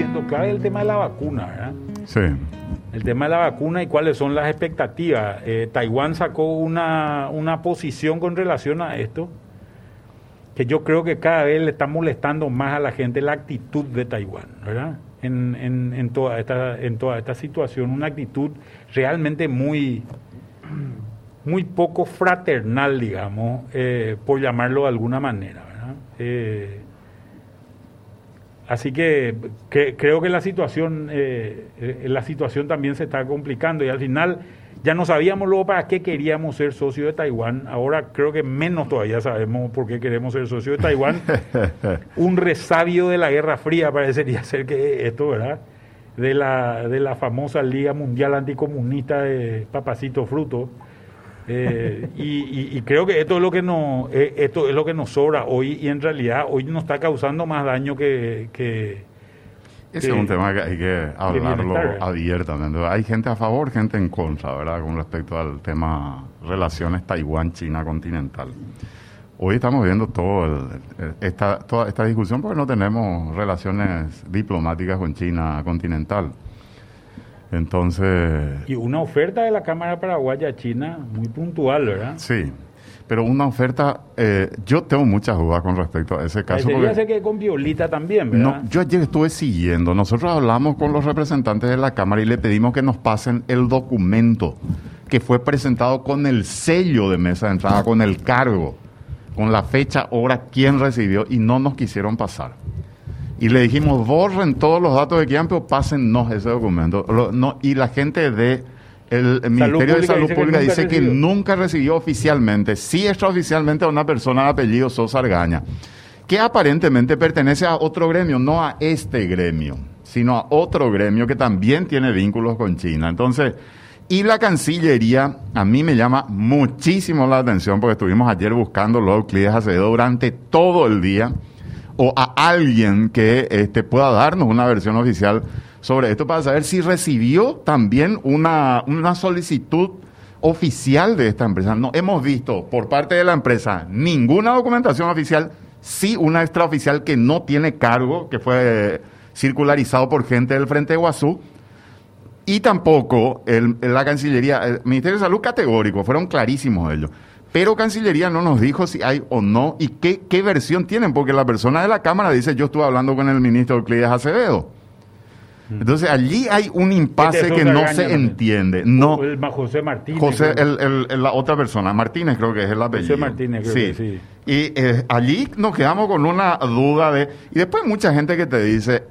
siendo clave el tema de la vacuna, ¿verdad? Sí. El tema de la vacuna y cuáles son las expectativas. Eh, Taiwán sacó una, una posición con relación a esto que yo creo que cada vez le está molestando más a la gente la actitud de Taiwán, ¿verdad? En, en, en, toda, esta, en toda esta situación, una actitud realmente muy, muy poco fraternal, digamos, eh, por llamarlo de alguna manera, ¿verdad? Eh, así que, que, creo que la situación, eh, eh, la situación también se está complicando y al final ya no sabíamos luego para qué queríamos ser socio de Taiwán. Ahora creo que menos todavía sabemos por qué queremos ser socio de Taiwán. Un resabio de la Guerra Fría parecería ser que esto, ¿verdad? De la, de la famosa Liga Mundial Anticomunista de Papacito Fruto. Eh, y, y, y, creo que esto es lo que nos eh, esto es lo que nos sobra hoy y en realidad hoy nos está causando más daño que, que ese es un tema que hay que hablarlo abiertamente. Hay gente a favor, gente en contra, ¿verdad? Con respecto al tema relaciones Taiwán-China continental. Hoy estamos viendo todo el, esta, toda esta discusión porque no tenemos relaciones diplomáticas con China continental. Entonces... Y una oferta de la Cámara Paraguaya China muy puntual, ¿verdad? Sí, pero una oferta, eh, yo tengo muchas dudas con respecto a ese caso. Ser que con Violita también, ¿verdad? No, yo ayer estuve siguiendo, nosotros hablamos con los representantes de la Cámara y le pedimos que nos pasen el documento que fue presentado con el sello de mesa de entrada, con el cargo, con la fecha, hora, quién recibió y no nos quisieron pasar. Y le dijimos, borren todos los datos de quien, pero pásennos ese documento. Lo, no, y la gente de el, el Ministerio de Salud Pública dice que, nunca, que nunca recibió oficialmente, sí extraoficialmente a una persona de apellido Sosa Argaña, que aparentemente pertenece a otro gremio, no a este gremio, sino a otro gremio que también tiene vínculos con China. Entonces, y la Cancillería a mí me llama muchísimo la atención porque estuvimos ayer buscando los Euclides Acevedo durante todo el día o a alguien que este, pueda darnos una versión oficial sobre esto para saber si recibió también una, una solicitud oficial de esta empresa. No hemos visto por parte de la empresa ninguna documentación oficial, sí una extraoficial que no tiene cargo, que fue circularizado por gente del Frente de Guazú, y tampoco el, la Cancillería, el Ministerio de Salud categórico, fueron clarísimos ellos. Pero Cancillería no nos dijo si hay o no y qué, qué versión tienen, porque la persona de la Cámara dice, yo estuve hablando con el ministro Euclides Acevedo. Entonces allí hay un impasse que no se entiende. No, el, José Martínez. José, el, el, la otra persona, Martínez creo que es el apellido. José Martínez, creo sí. que sí. Y eh, allí nos quedamos con una duda de... Y después mucha gente que te dice,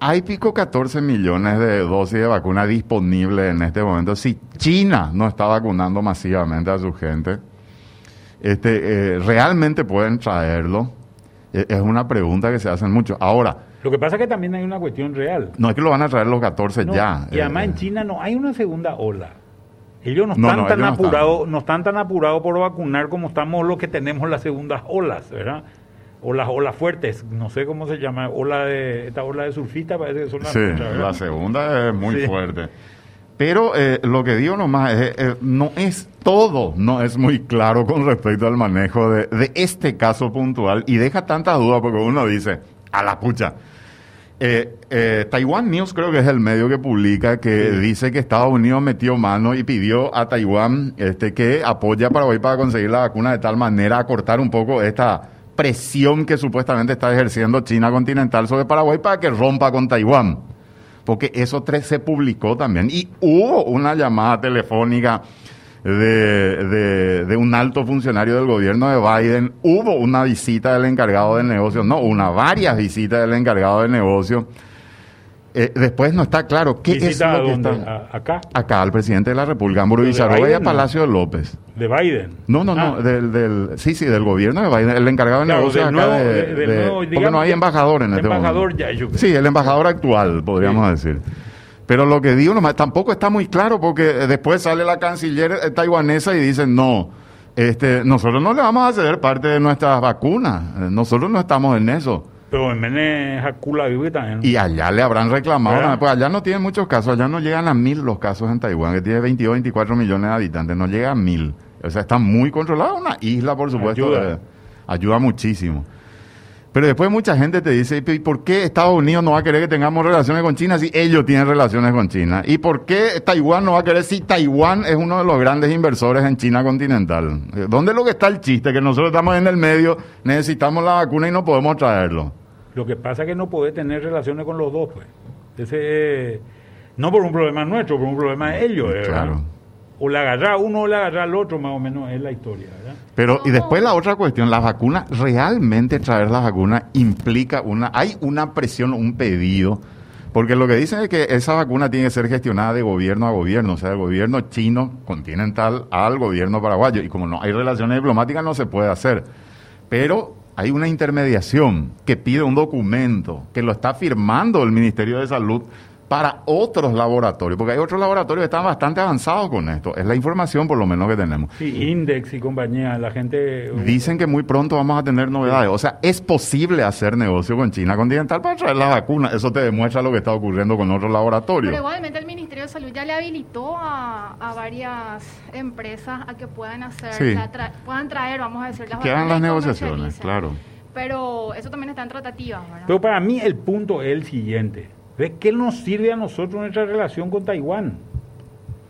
hay pico 14 millones de dosis de vacuna disponibles en este momento. Si China no está vacunando masivamente a su gente, este, eh, ¿realmente pueden traerlo? Es una pregunta que se hacen mucho. Ahora, lo que pasa es que también hay una cuestión real. No es que lo van a traer los 14 no, ya. Y además eh, en China no hay una segunda ola. Ellos no están no, no, tan apurados, no, están tan apurados por vacunar como estamos los que tenemos las segundas olas, ¿verdad? O las olas fuertes, no sé cómo se llama, ola de esta ola de surfista parece que son las Sí, la segunda es muy sí. fuerte. Pero eh, lo que digo nomás es, eh, no es todo, no es muy claro con respecto al manejo de, de este caso puntual y deja tanta duda porque uno dice, a la pucha, eh, eh, Taiwan News creo que es el medio que publica que sí. dice que Estados Unidos metió mano y pidió a Taiwán este, que apoya a Paraguay para conseguir la vacuna de tal manera a cortar un poco esta presión que supuestamente está ejerciendo China continental sobre Paraguay para que rompa con Taiwán. Porque eso se publicó también. Y hubo una llamada telefónica de, de, de, un alto funcionario del gobierno de Biden, hubo una visita del encargado de negocios, no, una, varias visitas del encargado de negocios. Eh, después no está claro qué es lo que está. ¿Acá? Acá, al presidente de la República, Villarroel y a Palacio de López. ¿De Biden? No, no, no, Ah. del, del, sí, sí, del gobierno de Biden, el encargado de Claro, negocios acá de, de- nuevo, porque no hay embajador en este embajador momento. ya, yo creo. Sí, el embajador actual, podríamos decir. Pero lo que digo nomás, tampoco está muy claro porque después sale la canciller eh, taiwanesa y dice, no, este, nosotros no le vamos a ceder parte de nuestras vacunas, eh, nosotros no estamos en eso. Pero en Menes Hakula Vive también. Y allá le habrán reclamado, pues allá no tienen muchos casos, allá no llegan a mil los casos en Taiwán, que tiene 22, 24 millones de habitantes, no llega a mil. O sea, está muy controlada, una isla, por supuesto, Ayuda. eh, ayuda muchísimo. Pero después mucha gente te dice, ¿y por qué Estados Unidos no va a querer que tengamos relaciones con China si ellos tienen relaciones con China? ¿Y por qué Taiwán no va a querer si Taiwán es uno de los grandes inversores en China continental? ¿Dónde es lo que está el chiste? Que nosotros estamos en el medio, necesitamos la vacuna y no podemos traerlo. Lo que pasa es que no puede tener relaciones con los dos, pues. Ese, no por un problema nuestro, por un problema de ellos, ¿verdad? Claro o la agarra uno o la agarra al otro, más o menos es la historia. ¿verdad? Pero, y después la otra cuestión, la vacuna, realmente traer la vacuna implica una, hay una presión, un pedido, porque lo que dicen es que esa vacuna tiene que ser gestionada de gobierno a gobierno, o sea, del gobierno chino continental al gobierno paraguayo, y como no hay relaciones diplomáticas no se puede hacer. Pero hay una intermediación que pide un documento que lo está firmando el Ministerio de Salud para otros laboratorios, porque hay otros laboratorios que están bastante avanzados con esto. Es la información por lo menos que tenemos. Sí, Index y compañía, la gente... Dicen que muy pronto vamos a tener novedades. O sea, es posible hacer negocio con China continental para traer la vacuna. Eso te demuestra lo que está ocurriendo con otros laboratorios. Pero igualmente el Ministerio de Salud ya le habilitó a, varias empresas a que puedan hacer, puedan traer, vamos a decir, las Quedan las negociaciones, claro. Pero eso también está en tratativas, ¿verdad? Pero para mí el punto es el siguiente ¿De qué nos sirve a nosotros nuestra relación con Taiwán?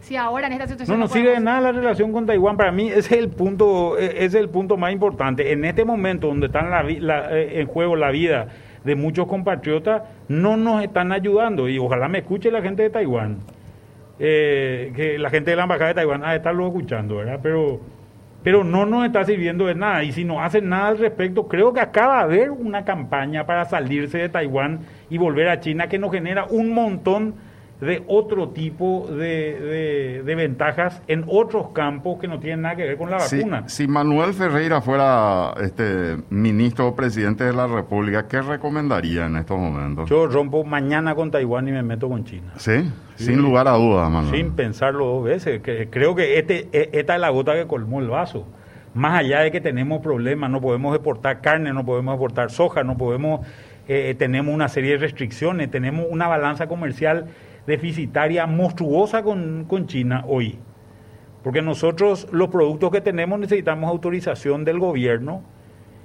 Si ahora en esta situación. No nos sirve de nada la relación con Taiwán. Para mí ese es el punto, e, es el punto más importante. En este momento donde está eh, en juego la vida de muchos compatriotas, no nos están ayudando. Y ojalá me escuche la gente de Taiwán. Eh, que la gente de la embajada de Taiwán a estarlo escuchando, ¿verdad? Pero pero no nos está sirviendo de nada. Y si no hacen nada al respecto, creo que acaba de haber una campaña para salirse de Taiwán y volver a China que nos genera un montón de otro tipo de, de, ventajas en otros campos que no tienen nada que ver con la vacuna. Si Manuel Ferreira fuera este ministro o presidente de la República, ¿qué recomendaría en estos momentos? Yo rompo mañana con Taiwán y me meto con China. ¿Sí? Sin lugar a dudas, Manuel. Sin pensarlo dos veces. creo que este, e, esta es la gota que colmó el vaso. Más allá de que tenemos problemas, no podemos exportar carne, no podemos exportar soja, no podemos, eh, eh, tenemos una serie de restricciones, tenemos una balanza comercial deficitaria monstruosa con, con China hoy. Porque nosotros los productos que tenemos necesitamos autorización del gobierno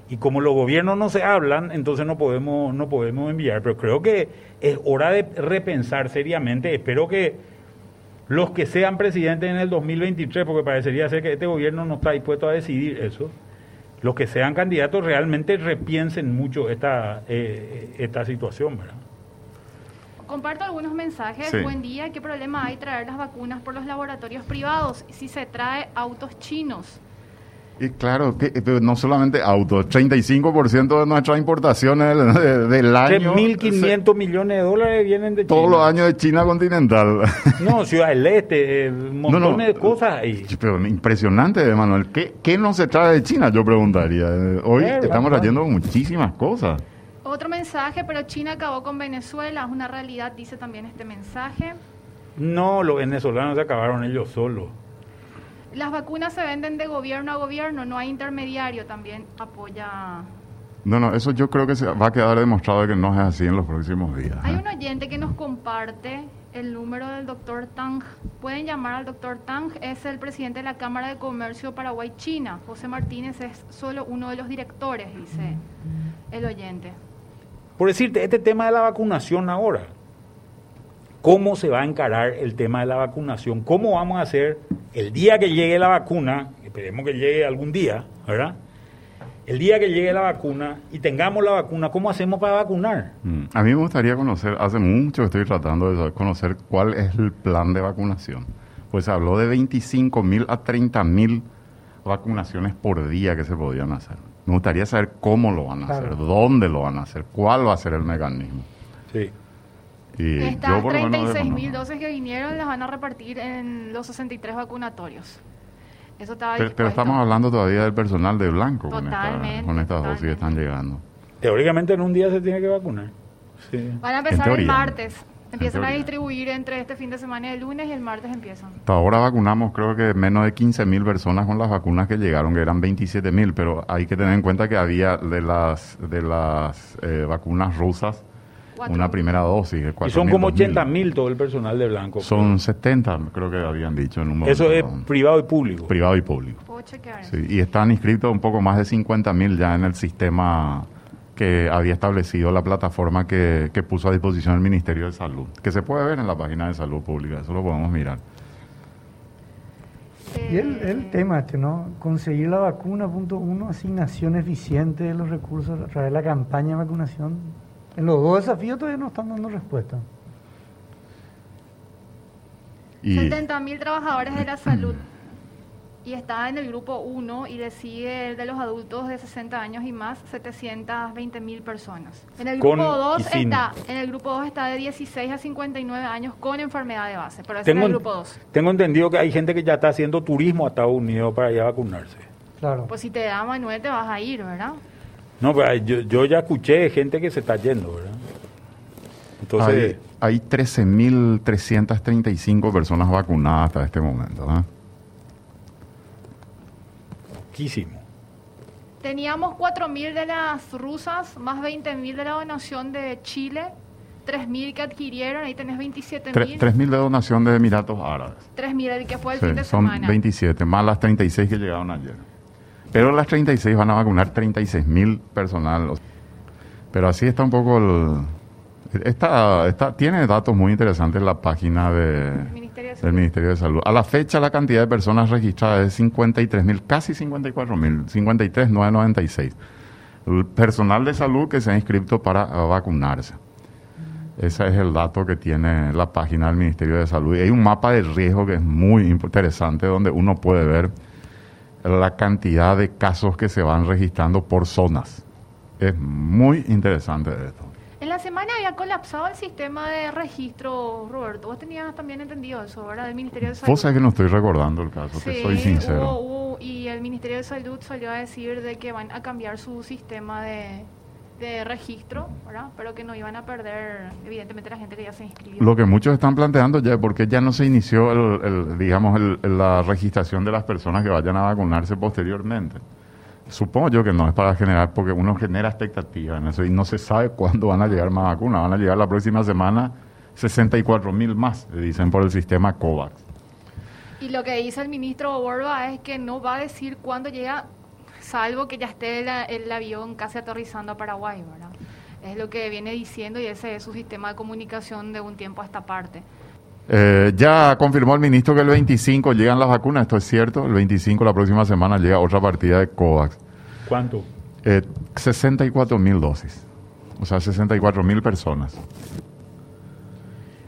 y como los gobiernos no se hablan, entonces no podemos, no podemos enviar. Pero creo que es hora de repensar seriamente. Espero que los que sean presidentes en el 2023, porque parecería ser que este gobierno no está dispuesto a decidir eso, los que sean candidatos realmente repiensen mucho esta, eh, esta situación. ¿verdad? Comparto algunos mensajes. Buen día. ¿Qué problema hay traer las vacunas por los laboratorios privados si se trae autos chinos? Y claro, que, no solamente autos, 35% de nuestras importaciones del, año. 1.500 millones de dólares vienen de China. Todos los años de China continental. No, Ciudad del Este, eh, montones de cosas ahí. Pero impresionante, Manuel. ¿Qué, ¿Qué no se trae de China? Yo preguntaría. Hoy estamos trayendo muchísimas cosas. Otro mensaje, pero China acabó con Venezuela, es una realidad, dice también este mensaje. No, los venezolanos se acabaron ellos solos. Las vacunas se venden de gobierno a gobierno, no hay intermediario, también apoya... No, no, eso yo creo que se va a quedar demostrado que no es así en los próximos días. Hay ¿eh? un oyente que nos comparte el número del doctor Tang. Pueden llamar al doctor Tang, es el presidente de la Cámara de Comercio Paraguay-China. José Martínez es solo uno de los directores, dice el oyente. Por decirte, este tema de la vacunación ahora, ¿cómo se va a encarar el tema de la vacunación? ¿Cómo vamos a hacer el día que llegue la vacuna? Esperemos que llegue algún día, ¿verdad? El día que llegue la vacuna y tengamos la vacuna, ¿cómo hacemos para vacunar? Mm, a mí me gustaría conocer, hace mucho que estoy tratando de conocer cuál es el plan de vacunación. Pues se habló de 25 mil a 30 mil vacunaciones por día que se podían hacer. Me gustaría saber cómo lo van a hacer, dónde lo van a hacer, cuál va a ser el mecanismo. Sí. Y Estas 36 mil dosis que vinieron las van a repartir en los 63 vacunatorios. Eso estaba pero, estamos hablando todavía del personal de blanco con, estas dosis que están llegando. Teóricamente en un día se tiene que vacunar. Sí. Van a empezar el martes. Empiezan a distribuir entre este fin de semana y el lunes y el martes empiezan. Hasta ahora vacunamos creo que menos de 15 mil personas con las vacunas que llegaron, que eran 27 mil, pero hay que tener en cuenta que había de las, de las eh, vacunas rusas una primera dosis. y son como 80 mil todo el personal de Blanco. Son 70, creo que habían dicho en un momento. Eso es privado y público. Privado y público. y están inscritos un poco más de 50 mil ya en el sistema que había establecido la plataforma que, que puso a disposición el Ministerio de Salud, que se puede ver en la página de Salud Pública, eso lo podemos mirar. Y el, el tema este, ¿no? Conseguir la vacuna, punto uno, asignación eficiente de los recursos a través de la campaña de vacunación. En los dos desafíos todavía no están dando respuesta. Y 70.000 trabajadores de la salud y está en el grupo 1 y decide el de los adultos de 60 años y más 720.000 personas. En el grupo y 2 sin. está en el grupo 2 está de 16 a 59 años con enfermedad de base, pero ese es Tengo, el grupo 2. tengo entendido que hay gente que ya está haciendo turismo a Estados Unidos para ir a vacunarse. Claro. Pues si te da Manuel te vas a ir, ¿verdad? No, pero hay- yo, yo ya escuché gente que se está yendo, ¿verdad? Entonces, hay, hay 13.335 personas vacunadas hasta este momento. ¿eh? Poquísimo. Teníamos 4.000 de las rusas, más 20.000 de la donación de Chile, 3.000 que adquirieron, ahí tenés Tre- 27.000. 3.000 de donación de Emiratos Árabes. 3.000 el que fue el Sí, fin de son semana. 27, más las 36 que llegaron ayer. Pero las 36 van a vacunar 36.000 personal. Pero así está un poco el... Esta, esta, tiene datos muy interesantes la página de, Ministerio de del Salud. Ministerio de Salud. A la fecha la cantidad de personas registradas es 53.000, casi 54.000, 53.996. El personal de salud que se ha inscrito para vacunarse. Ese es el dato que tiene la página del Ministerio de Salud. Y hay un mapa de riesgo que es muy interesante donde uno puede ver la cantidad de casos que se van registrando por zonas. Es muy interesante esto. En la semana había colapsado el sistema de registro, Roberto. Vos tenías también entendido eso, ¿verdad? Del Ministerio de Salud. Vos sabés que no estoy recordando el caso, te Sí, soy sincero. hubo- hubo- y el Ministerio de Salud salió a decir de que van a cambiar su sistema de, de registro, ¿verdad? Pero que no iban a perder, evidentemente, la gente que ya se inscribió. Lo que muchos están planteando ya, porque ya no se inició, el, el, digamos, el- la registración de las personas que vayan a vacunarse posteriormente. Supongo yo que no es para generar, porque uno genera expectativa en eso y no se sabe cuándo van a llegar más vacunas. Van a llegar la próxima semana 64 mil más, dicen por el sistema COVAX. Y lo que dice el ministro Borba es que no va a decir cuándo llega, salvo que ya esté el, avión casi aterrizando a Paraguay. Es lo que viene diciendo y ese es su sistema de comunicación de un tiempo a esta parte. Eh, ya confirmó el ministro que el 25 llegan las vacunas, esto es cierto. El 25, la próxima semana, llega otra partida de COVAX. ¿Cuánto? Eh, 64 mil dosis. O sea, 64 mil personas.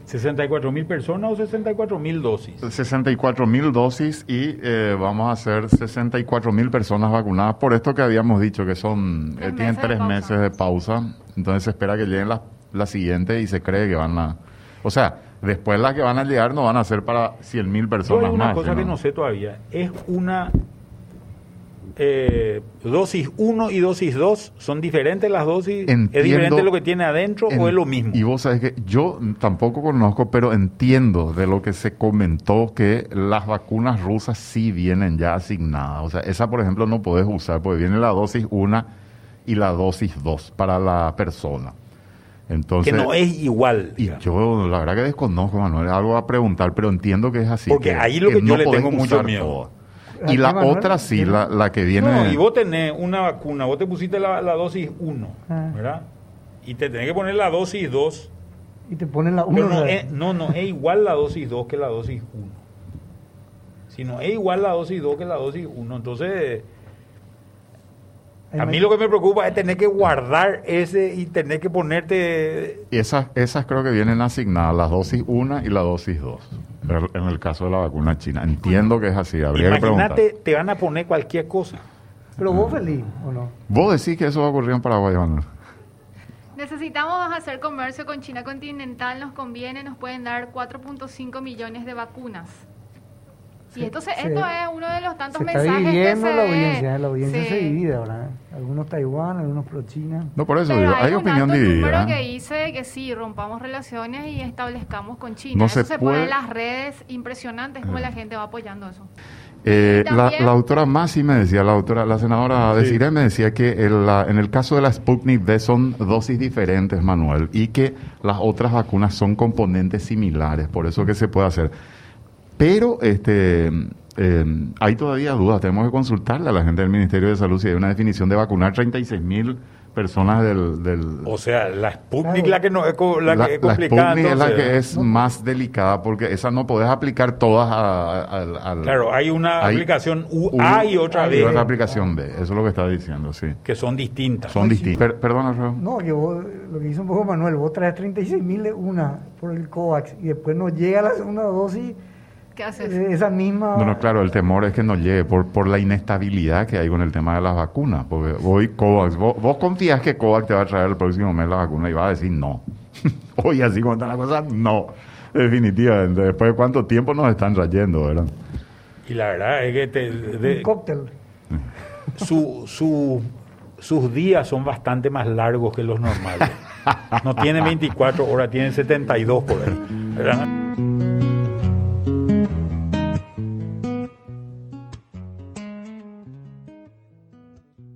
¿64 mil personas o 64 mil dosis? 64 mil dosis y eh, vamos a hacer 64 mil personas vacunadas por esto que habíamos dicho, que son Tres eh, tienen meses tres meses de pausa. Entonces se espera que lleguen las la siguiente y se cree que van a... O sea, después las que van a llegar no van a ser para 100 mil Yo personas hay una más. cosa que no sé todavía. ¿Es una eh, dosis 1 y dosis 2? ¿Son diferentes las dosis? ¿Es Entiendo- diferente lo que tiene adentro o En- es lo mismo? Y vos sabés que yo tampoco conozco, pero entiendo de lo que se comentó que las vacunas rusas sí vienen ya asignadas. O sea, esa, por ejemplo, no podés usar porque viene la dosis 1 y la dosis 2 para la persona. Entonces, que no es igual. y digamos. yo la verdad que desconozco, Manuel, algo a preguntar, pero entiendo que es así. Porque que- ahí lo que yo le tengo mucho miedo. Aquí, Y la Manuel, otra sí, la, la que viene... No, y vos tenés una vacuna, vos te pusiste la, la dosis 1, Ah. ¿verdad? Y te tenés que poner la dosis 2. Y te ponen la Pero uno. no, ¿sabes? es, no, no es igual la dosis 2 que la dosis 1. Sino es igual la dosis 2 que la dosis 1. Entonces, a mí lo que me preocupa es tener que guardar ese y tener que ponerte... Y esas, esas creo que vienen asignadas, las dosis 1 y la dosis 2, en el caso de la vacuna china. Entiendo que es así, habría que preguntar. Imagínate, te van a poner cualquier cosa. Pero vos feliz, ¿o no? ¿Vos decís que eso va a ocurrir en Paraguay, Manuel? Necesitamos hacer comercio con China continental, nos conviene, nos pueden dar 4.5 millones de vacunas. Sí, y esto, se- esto es uno de los tantos Se está mensajes que dividiendo se la ve. audiencia, la audiencia Sí. se divide ahora. ¿eh? Algunos Taiwán, algunos pro China. No, por eso Pero digo, hay, hay un opinión alto número dividida. que ¿eh? dice que sí, rompamos relaciones y establezcamos con China. No eso se se, pone puede- en las redes impresionantes como Eh. la gente va apoyando eso. Eh, la, la doctora Masi me decía, la doctora, la senadora Sí. Desiree me decía que el, la- en el caso de la Sputnik V son dosis diferentes, Manuel, y que las otras vacunas son componentes similares, por eso que se puede hacer. Pero este eh, hay todavía dudas, tenemos que consultarle a la gente del Ministerio de Salud si hay una definición de vacunar 36 mil personas del... del O sea, la Sputnik Claro. la que no es co- la, la, que es la complicada. Sputnik es la que es más delicada porque esa no podés aplicar todas a- a- al... Claro, hay una hay aplicación UA y otra y B otra aplicación B, eso es lo que está diciendo, sí. que son distintas. Son distintas. Per- perdona, Raúl. No, que vos, lo que hizo un poco Manuel, vos traes 36 mil de una por el COVAX y después no llega la segunda dosis, ¿Qué haces? eh, esa misma... No, no, claro, el temor es que no llegue por, por la inestabilidad que hay con el tema de las vacunas. Porque hoy COVAX, vos, vos confías que COVAX te va a traer el próximo mes la vacuna y va a decir no. hoy así con la cosa, no. Definitivamente. Después de cuánto tiempo nos están trayendo, ¿verdad? Y la verdad es que te- de- un cóctel. su, su- sus días son bastante más largos que los normales. No tienen 24 horas, tienen 72 por ahí. ¿verdad?